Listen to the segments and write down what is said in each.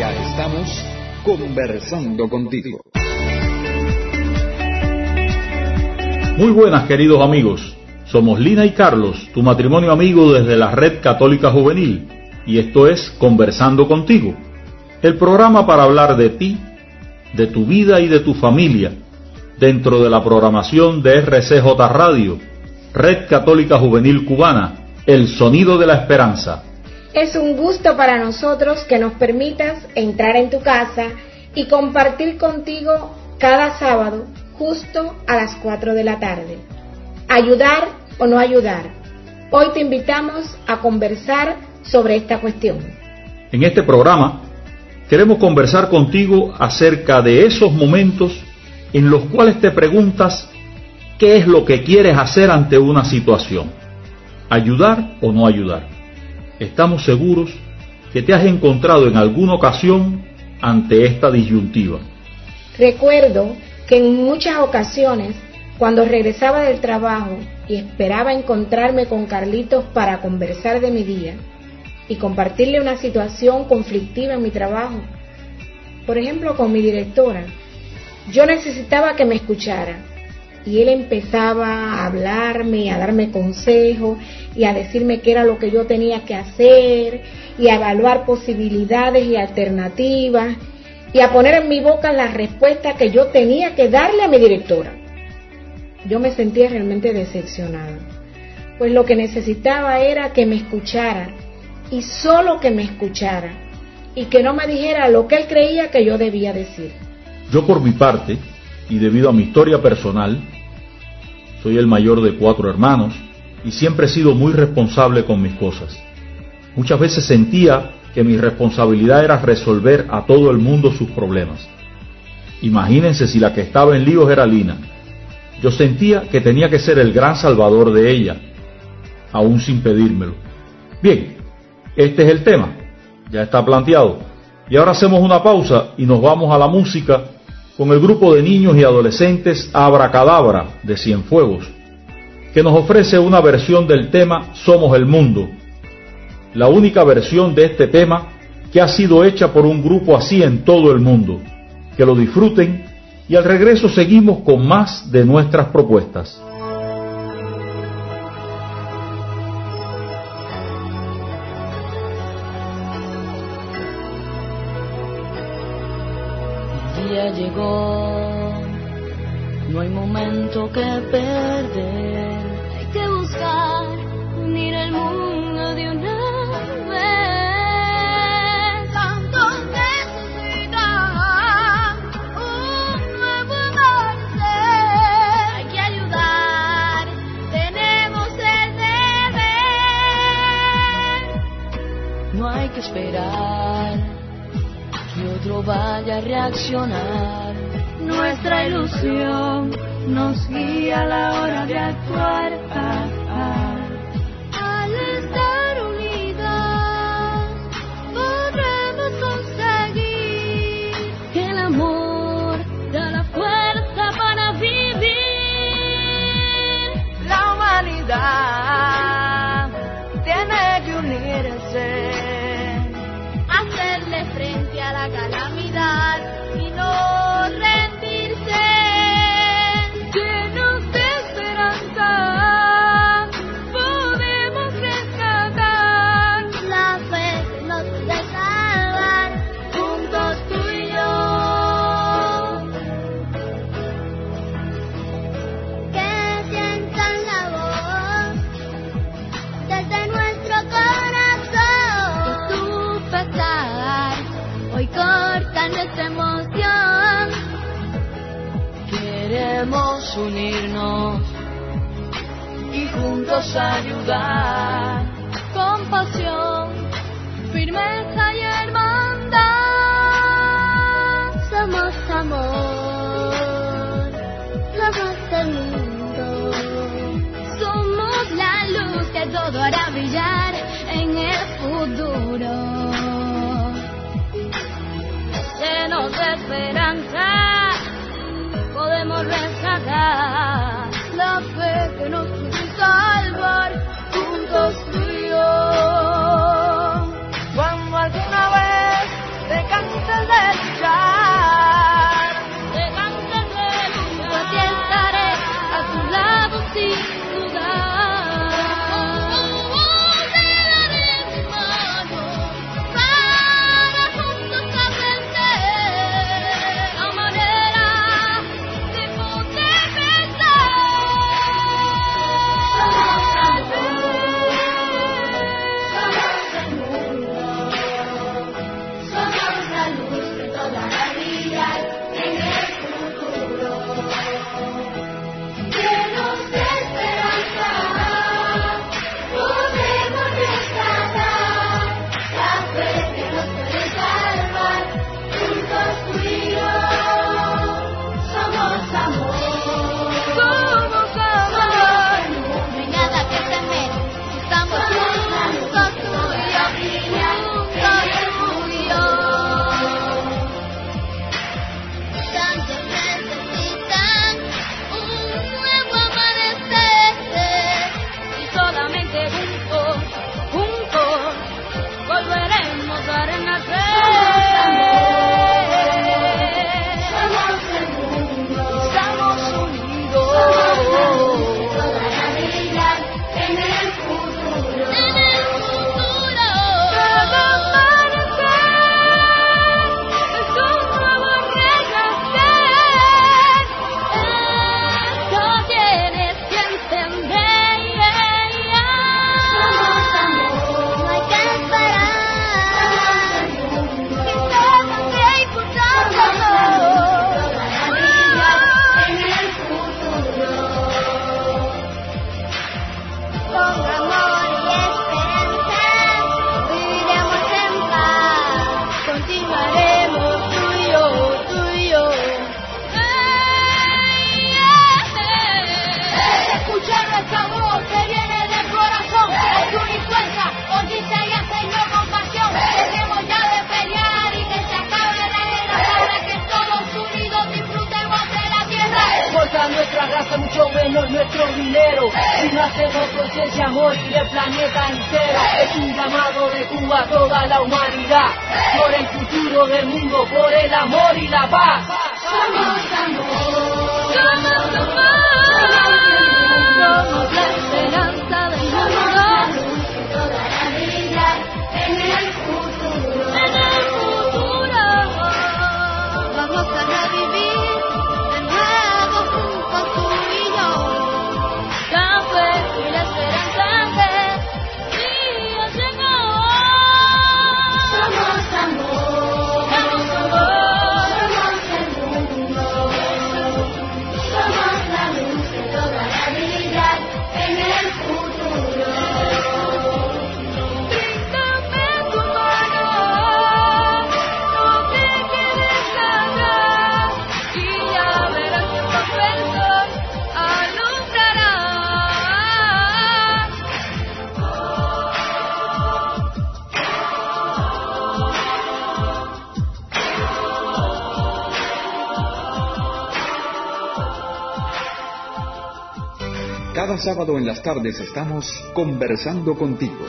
Ya estamos conversando contigo. Muy buenas queridos amigos, somos Lina y Carlos, tu matrimonio amigo desde la Red Católica Juvenil, y esto es Conversando contigo, el programa para hablar de ti, de tu vida y de tu familia, dentro de la programación de RCJ Radio, Red Católica Juvenil Cubana, el sonido de la esperanza. Es un gusto para nosotros que nos permitas entrar en tu casa y compartir contigo cada sábado justo a las 4 de la tarde. Ayudar o no ayudar. Hoy te invitamos a conversar sobre esta cuestión. En este programa queremos conversar contigo acerca de esos momentos en los cuales te preguntas qué es lo que quieres hacer ante una situación. ¿Ayudar o no ayudar? Estamos seguros que te has encontrado en alguna ocasión ante esta disyuntiva. Recuerdo que en muchas ocasiones, cuando regresaba del trabajo y esperaba encontrarme con Carlitos para conversar de mi día y compartirle una situación conflictiva en mi trabajo, por ejemplo con mi directora, yo necesitaba que me escuchara y él empezaba a hablarme, a darme consejos y a decirme qué era lo que yo tenía que hacer y a evaluar posibilidades y alternativas y a poner en mi boca la respuesta que yo tenía que darle a mi directora. Yo me sentía realmente decepcionada, pues lo que necesitaba era que me escuchara y solo que me escuchara y que no me dijera lo que él creía que yo debía decir. Yo por mi parte, y debido a mi historia personal, soy el mayor de cuatro hermanos y siempre he sido muy responsable con mis cosas. Muchas veces sentía que mi responsabilidad era resolver a todo el mundo sus problemas. Imagínense si la que estaba en líos era Lina. Yo sentía que tenía que ser el gran salvador de ella, aún sin pedírmelo. Bien, este es el tema, ya está planteado. Y ahora hacemos una pausa y nos vamos a la música con el grupo de niños y adolescentes Abracadabra de Cienfuegos, que nos ofrece una versión del tema Somos el Mundo, la única versión de este tema que ha sido hecha por un grupo así en todo el mundo. Que lo disfruten y al regreso seguimos con más de nuestras propuestas. No hay momento que perder. Hay que buscar unir el mundo de una vez. Tanto necesita un nuevo amanecer. Hay que ayudar. Tenemos el deber. No hay que esperar otro vaya a reaccionar. Nuestra ilusión nos guía a la hora de actuar. unirnos y juntos ayudar con pasión, firmeza la fe que no sábado en las tardes estamos conversando contigo.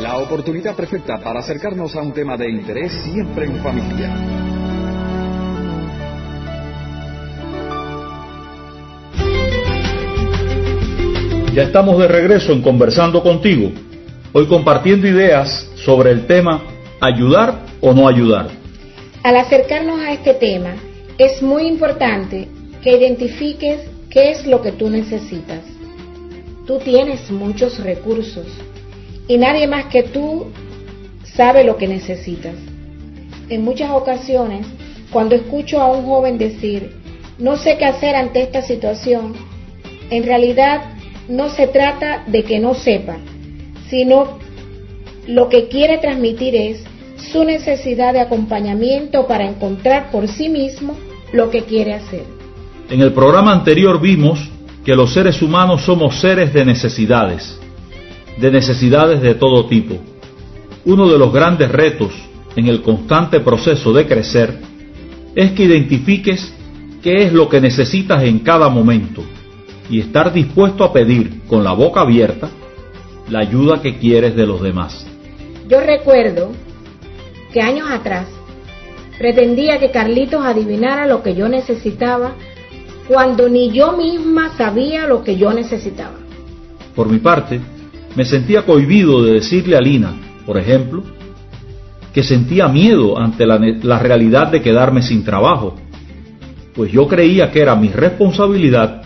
La oportunidad perfecta para acercarnos a un tema de interés siempre en familia. Ya estamos de regreso en Conversando contigo, hoy compartiendo ideas sobre el tema ayudar o no ayudar. Al acercarnos a este tema, es muy importante que identifiques qué es lo que tú necesitas. Tú tienes muchos recursos y nadie más que tú sabe lo que necesitas. En muchas ocasiones, cuando escucho a un joven decir, no sé qué hacer ante esta situación, en realidad no se trata de que no sepa, sino lo que quiere transmitir es su necesidad de acompañamiento para encontrar por sí mismo lo que quiere hacer. En el programa anterior vimos que los seres humanos somos seres de necesidades, de necesidades de todo tipo. Uno de los grandes retos en el constante proceso de crecer es que identifiques qué es lo que necesitas en cada momento y estar dispuesto a pedir con la boca abierta la ayuda que quieres de los demás. Yo recuerdo que años atrás pretendía que Carlitos adivinara lo que yo necesitaba cuando ni yo misma sabía lo que yo necesitaba. Por mi parte, me sentía cohibido de decirle a Lina, por ejemplo, que sentía miedo ante la, la, realidad de quedarme sin trabajo, pues yo creía que era mi responsabilidad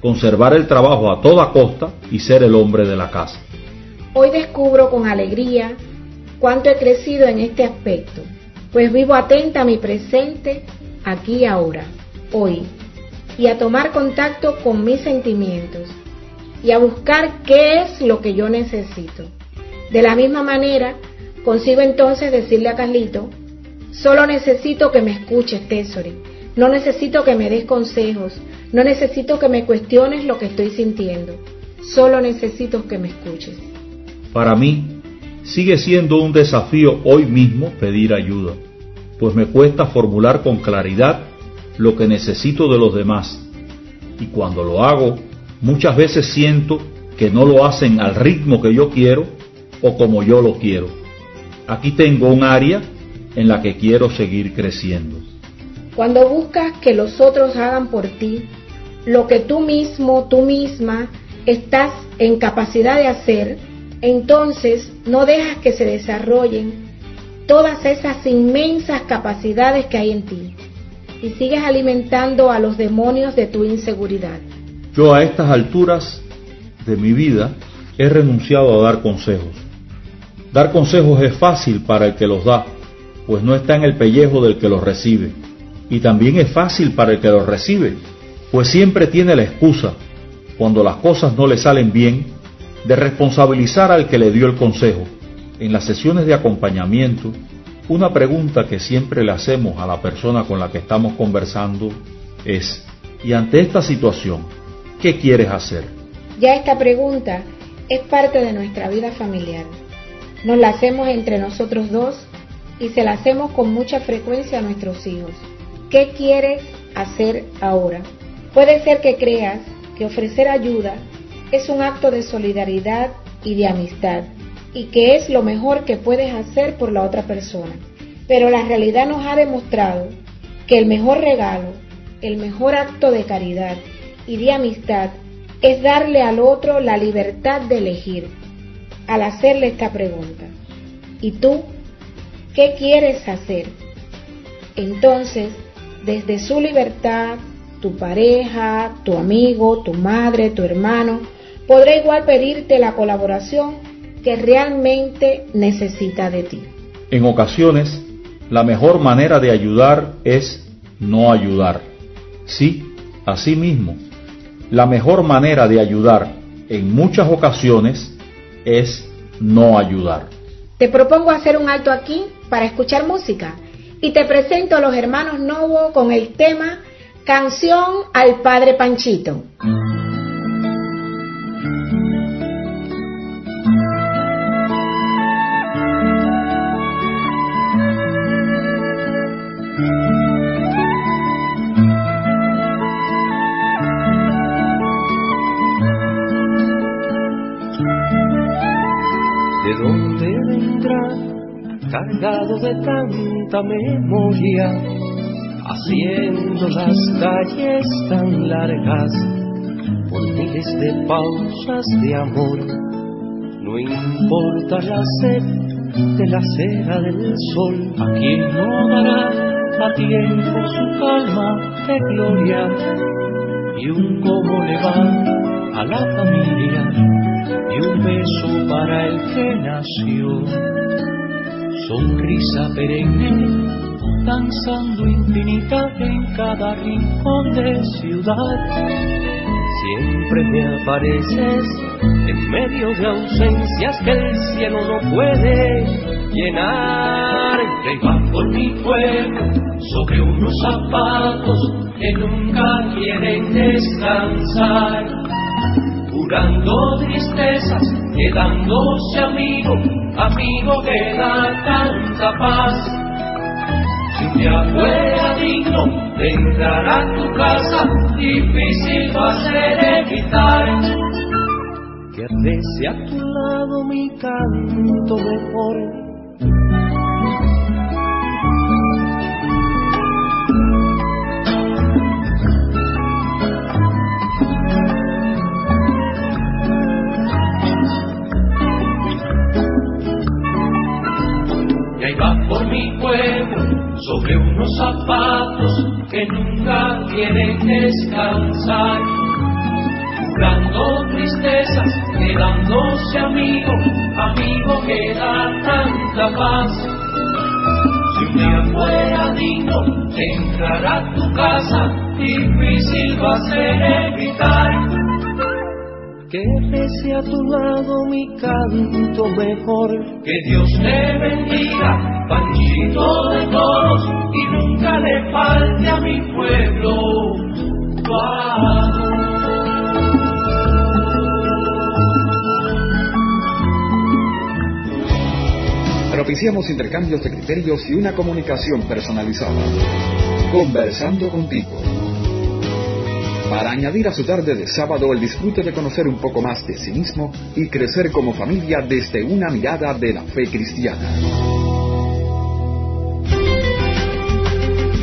conservar el trabajo a toda costa y ser el hombre de la casa. Hoy descubro con alegría cuánto he crecido en este aspecto, pues vivo atenta a mi presente aquí y ahora, hoy, y a tomar contacto con mis sentimientos y a buscar qué es lo que yo necesito. De la misma manera, consigo entonces decirle a Carlito, solo necesito que me escuches, Tesori, no necesito que me des consejos, no necesito que me cuestiones lo que estoy sintiendo, solo necesito que me escuches. Para mí, sigue siendo un desafío hoy mismo pedir ayuda, pues me cuesta formular con claridad lo que necesito de los demás. Y cuando lo hago, muchas veces siento que no lo hacen al ritmo que yo quiero o como yo lo quiero. Aquí tengo un área en la que quiero seguir creciendo. Cuando buscas que los otros hagan por ti lo que tú mismo, tú misma estás en capacidad de hacer, entonces no dejas que se desarrollen todas esas inmensas capacidades que hay en ti y sigues alimentando a los demonios de tu inseguridad. Yo a estas alturas de mi vida he renunciado a dar consejos. Dar consejos es fácil para el que los da, pues no está en el pellejo del que los recibe. Y también es fácil para el que los recibe, pues siempre tiene la excusa, cuando las cosas no le salen bien, de responsabilizar al que le dio el consejo. En las sesiones de acompañamiento una pregunta que siempre le hacemos a la persona con la que estamos conversando es, ¿y ante esta situación, qué quieres hacer? Ya esta pregunta es parte de nuestra vida familiar. Nos la hacemos entre nosotros dos y se la hacemos con mucha frecuencia a nuestros hijos. ¿Qué quieres hacer ahora? Puede ser que creas que ofrecer ayuda es un acto de solidaridad y de amistad y que es lo mejor que puedes hacer por la otra persona. Pero la realidad nos ha demostrado que el mejor regalo, el mejor acto de caridad y de amistad es darle al otro la libertad de elegir al hacerle esta pregunta. ¿Y tú qué quieres hacer? Entonces, desde su libertad, tu pareja, tu amigo, tu madre, tu hermano, podrá igual pedirte la colaboración que realmente necesita de ti. En ocasiones, la mejor manera de ayudar es no ayudar. Sí, así mismo, la mejor manera de ayudar en muchas ocasiones es no ayudar. Te propongo hacer un alto aquí para escuchar música y te presento a los hermanos Novo con el tema Canción al Padre Panchito. Cargado de tanta memoria, haciendo las calles tan largas por miles de pausas de amor. No importa la sed de la cera del sol, a quien no dará a tiempo su calma de gloria y un cómo le va a la familia y un beso para el que nació sonrisa perenne, danzando infinita en cada rincón de ciudad. Siempre me apareces en medio de ausencias que el cielo no puede llenar. Va por mi cuerpo sobre unos zapatos que nunca quieren descansar, curando tristezas, quedándose amigo, amigo que da tanta paz. Si un día fuera digno de entrar a tu casa, difícil va a ser evitar. Que rece a tu lado mi canto mejor que nunca quieren descansar, curando tristezas, quedándose amigo, amigo que da tanta paz. Si un día fuera digno entrar a tu casa, difícil va a ser evitar que pese a tu lado mi canto mejor. Que Dios te bendiga panchito de todos y nunca le falte a mi pueblo Propiciamos intercambios de criterios y una comunicación personalizada. Conversando contigo. Para añadir a su tarde de sábado el disfrute de conocer un poco más de sí mismo y crecer como familia desde una mirada de la fe cristiana.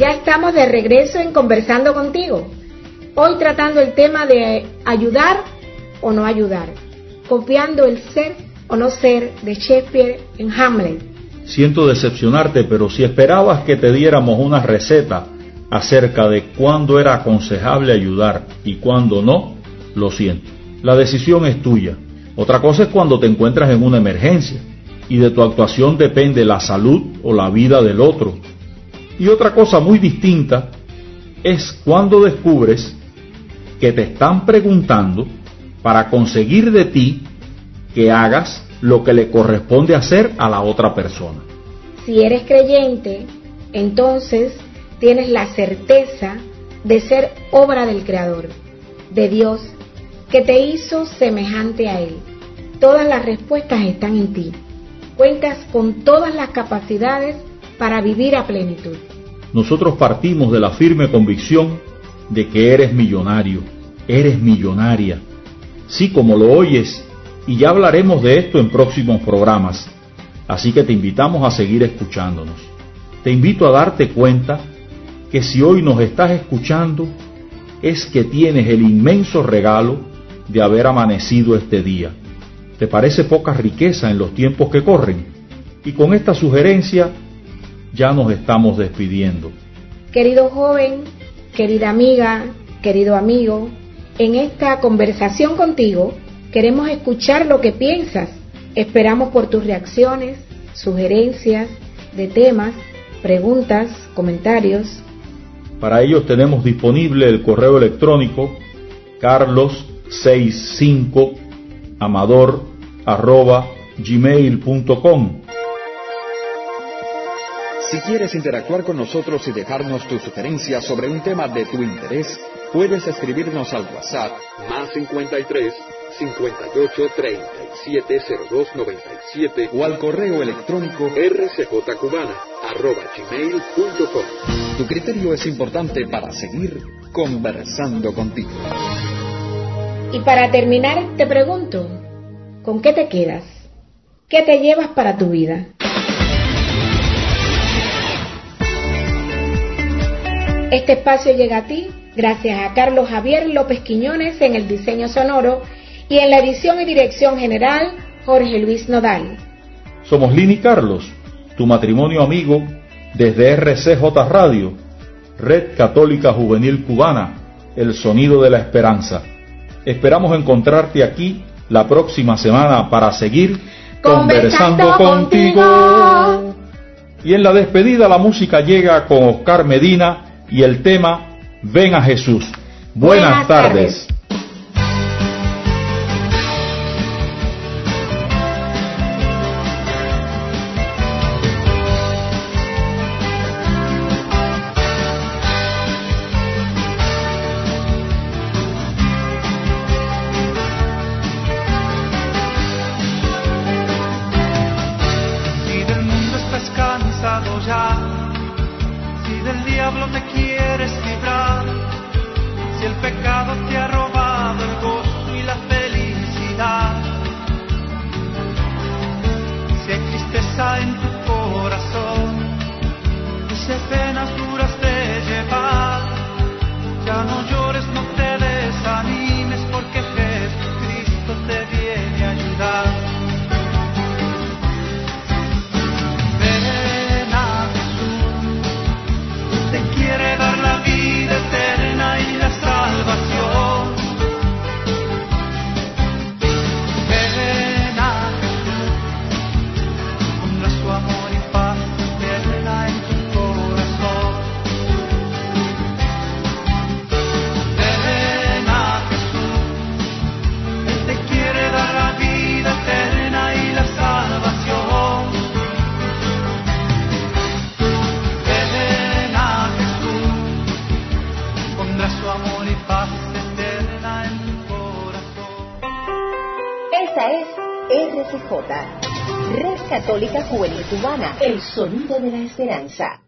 Ya estamos de regreso en Conversando contigo. Hoy tratando el tema de ayudar o no ayudar, copiando el ser o no ser de Shakespeare en Hamlet. Siento decepcionarte, pero si esperabas que te diéramos una receta acerca de cuándo era aconsejable ayudar y cuándo no, lo siento. La decisión es tuya. Otra cosa es cuando te encuentras en una emergencia y de tu actuación depende la salud o la vida del otro y otra cosa muy distinta es cuando descubres que te están preguntando para conseguir de ti que hagas lo que le corresponde hacer a la otra persona. Si eres creyente, entonces tienes la certeza de ser obra del Creador, de Dios, que te hizo semejante a Él. Todas las respuestas están en ti. Cuentas con todas las capacidades para vivir a plenitud. Nosotros partimos de la firme convicción de que eres millonario, eres millonaria. Sí, como lo oyes, y ya hablaremos de esto en próximos programas. Así que te invitamos a seguir escuchándonos. Te invito a darte cuenta que si hoy nos estás escuchando, es que tienes el inmenso regalo de haber amanecido este día. ¿Te parece poca riqueza en los tiempos que corren? Y con esta sugerencia ya nos estamos despidiendo. Querido joven, querida amiga, querido amigo, en esta conversación contigo queremos escuchar lo que piensas. Esperamos por tus reacciones, sugerencias de temas, preguntas, comentarios. Para ellos tenemos disponible el correo electrónico carlos65 amador gmail.com si quieres interactuar con nosotros y dejarnos tus sugerencias sobre un tema de tu interés, puedes escribirnos al WhatsApp más 53 58 37 02 97 o al correo electrónico rcjcubana arroba gmail.com. Tu criterio es importante para seguir conversando contigo. Y para terminar, te pregunto, ¿con qué te quedas? ¿Qué te llevas para tu vida? Este espacio llega a ti gracias a Carlos Javier López Quiñones en el diseño sonoro y en la edición y dirección general Jorge Luis Nodal. Somos Lini Carlos, tu matrimonio amigo desde RCJ Radio, Red Católica Juvenil Cubana, el sonido de la esperanza. Esperamos encontrarte aquí la próxima semana para seguir conversando, contigo. Y en la despedida la música llega con Oscar Medina y el tema Ven a Jesús. Buenas, tardes. Cubana, el sonido de la esperanza.